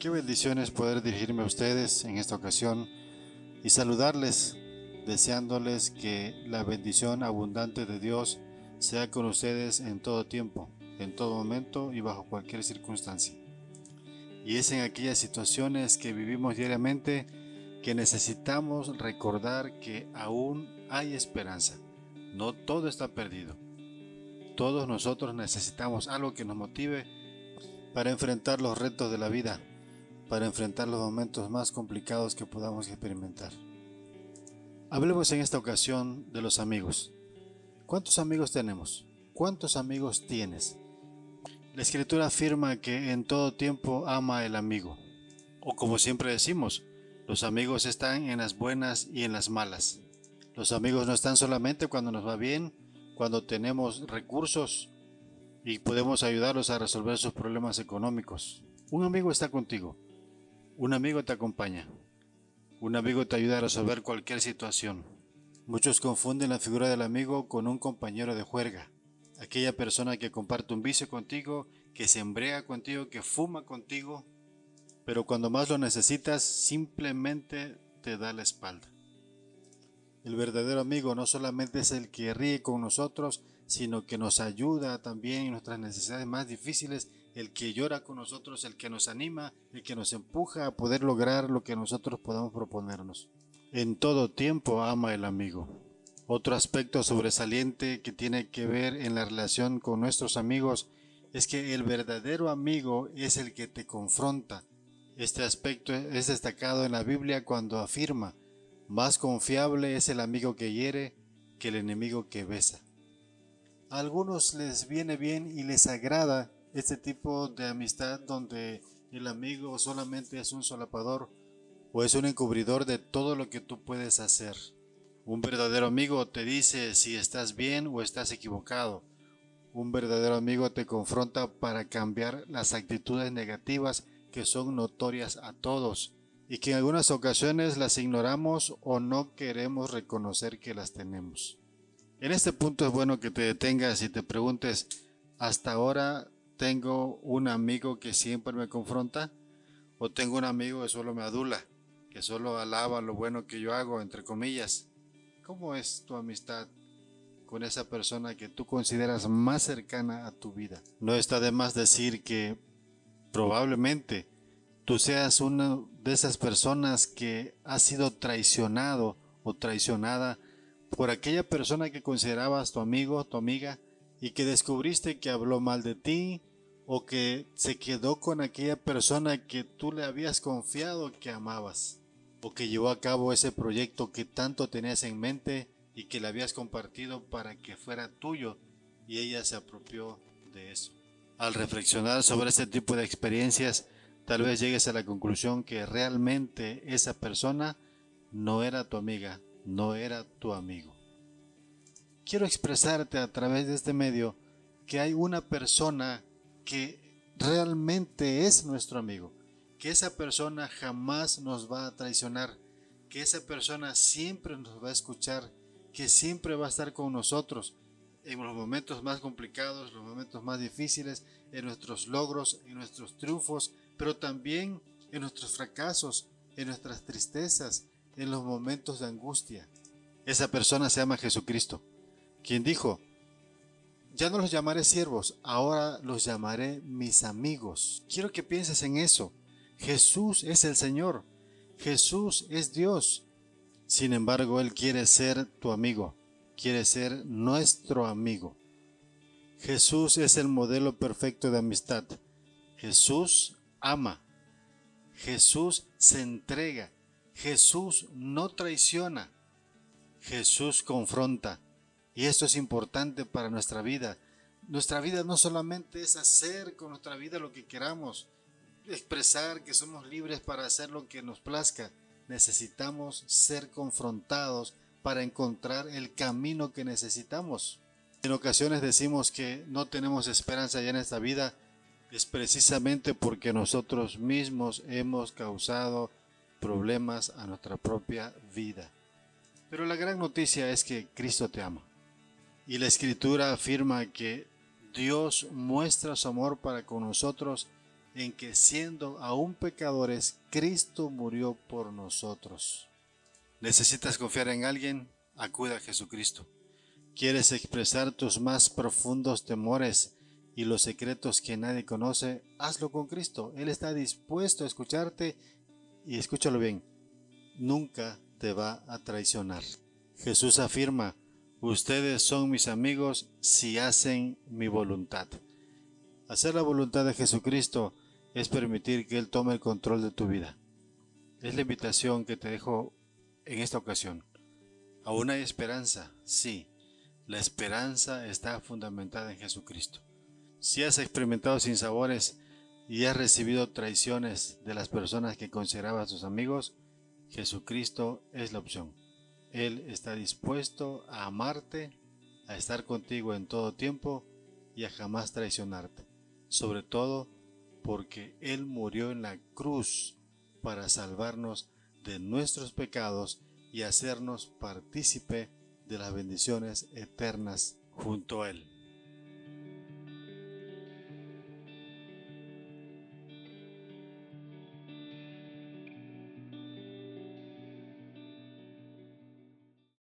Qué bendiciones poder dirigirme a ustedes en esta ocasión y saludarles, deseándoles que la bendición abundante de Dios sea con ustedes en todo tiempo, en todo momento y bajo cualquier circunstancia. Y es en aquellas situaciones que vivimos diariamente que necesitamos recordar que aún hay esperanza. No todo está perdido. Todos nosotros necesitamos algo que nos motive para enfrentar los retos de la vida para enfrentar los momentos más complicados que podamos experimentar. Hablemos en esta ocasión de los amigos. ¿Cuántos amigos tenemos? ¿Cuántos amigos tienes? La escritura afirma que en todo tiempo ama el amigo. O como siempre decimos, los amigos están en las buenas y en las malas. Los amigos no están solamente cuando nos va bien, cuando tenemos recursos y podemos ayudarlos a resolver sus problemas económicos. Un amigo está contigo un amigo te acompaña. Un amigo te ayuda a resolver cualquier situación. Muchos confunden la figura del amigo con un compañero de juerga. Aquella persona que comparte un vicio contigo, que se embrega contigo, que fuma contigo, pero cuando más lo necesitas simplemente te da la espalda. El verdadero amigo no solamente es el que ríe con nosotros, sino que nos ayuda también en nuestras necesidades más difíciles el que llora con nosotros, el que nos anima, el que nos empuja a poder lograr lo que nosotros podamos proponernos. En todo tiempo ama el amigo. Otro aspecto sobresaliente que tiene que ver en la relación con nuestros amigos es que el verdadero amigo es el que te confronta. Este aspecto es destacado en la Biblia cuando afirma, más confiable es el amigo que hiere que el enemigo que besa. A algunos les viene bien y les agrada este tipo de amistad donde el amigo solamente es un solapador o es un encubridor de todo lo que tú puedes hacer. Un verdadero amigo te dice si estás bien o estás equivocado. Un verdadero amigo te confronta para cambiar las actitudes negativas que son notorias a todos y que en algunas ocasiones las ignoramos o no queremos reconocer que las tenemos. En este punto es bueno que te detengas y te preguntes, hasta ahora tengo un amigo que siempre me confronta o tengo un amigo que solo me adula, que solo alaba lo bueno que yo hago, entre comillas. ¿Cómo es tu amistad con esa persona que tú consideras más cercana a tu vida? No está de más decir que probablemente tú seas una de esas personas que ha sido traicionado o traicionada por aquella persona que considerabas tu amigo, tu amiga, y que descubriste que habló mal de ti, o que se quedó con aquella persona que tú le habías confiado que amabas, o que llevó a cabo ese proyecto que tanto tenías en mente y que le habías compartido para que fuera tuyo y ella se apropió de eso. Al reflexionar sobre este tipo de experiencias, tal vez llegues a la conclusión que realmente esa persona no era tu amiga, no era tu amigo. Quiero expresarte a través de este medio que hay una persona que realmente es nuestro amigo, que esa persona jamás nos va a traicionar, que esa persona siempre nos va a escuchar, que siempre va a estar con nosotros en los momentos más complicados, los momentos más difíciles, en nuestros logros, en nuestros triunfos, pero también en nuestros fracasos, en nuestras tristezas, en los momentos de angustia. Esa persona se llama Jesucristo, quien dijo, ya no los llamaré siervos, ahora los llamaré mis amigos. Quiero que pienses en eso. Jesús es el Señor. Jesús es Dios. Sin embargo, Él quiere ser tu amigo. Quiere ser nuestro amigo. Jesús es el modelo perfecto de amistad. Jesús ama. Jesús se entrega. Jesús no traiciona. Jesús confronta. Y esto es importante para nuestra vida. Nuestra vida no solamente es hacer con nuestra vida lo que queramos, expresar que somos libres para hacer lo que nos plazca. Necesitamos ser confrontados para encontrar el camino que necesitamos. En ocasiones decimos que no tenemos esperanza ya en esta vida, es precisamente porque nosotros mismos hemos causado problemas a nuestra propia vida. Pero la gran noticia es que Cristo te ama. Y la escritura afirma que Dios muestra su amor para con nosotros en que siendo aún pecadores, Cristo murió por nosotros. ¿Necesitas confiar en alguien? Acuda a Jesucristo. ¿Quieres expresar tus más profundos temores y los secretos que nadie conoce? Hazlo con Cristo. Él está dispuesto a escucharte y escúchalo bien. Nunca te va a traicionar. Jesús afirma, ustedes son mis amigos si hacen mi voluntad. Hacer la voluntad de Jesucristo es permitir que Él tome el control de tu vida. Es la invitación que te dejo en esta ocasión. Aún hay esperanza, sí. La esperanza está fundamentada en Jesucristo. Si has experimentado sinsabores y has recibido traiciones de las personas que considerabas tus amigos, Jesucristo es la opción. Él está dispuesto a amarte, a estar contigo en todo tiempo y a jamás traicionarte. Sobre todo porque Él murió en la cruz para salvarnos de nuestros pecados y hacernos partícipe de las bendiciones eternas junto a Él.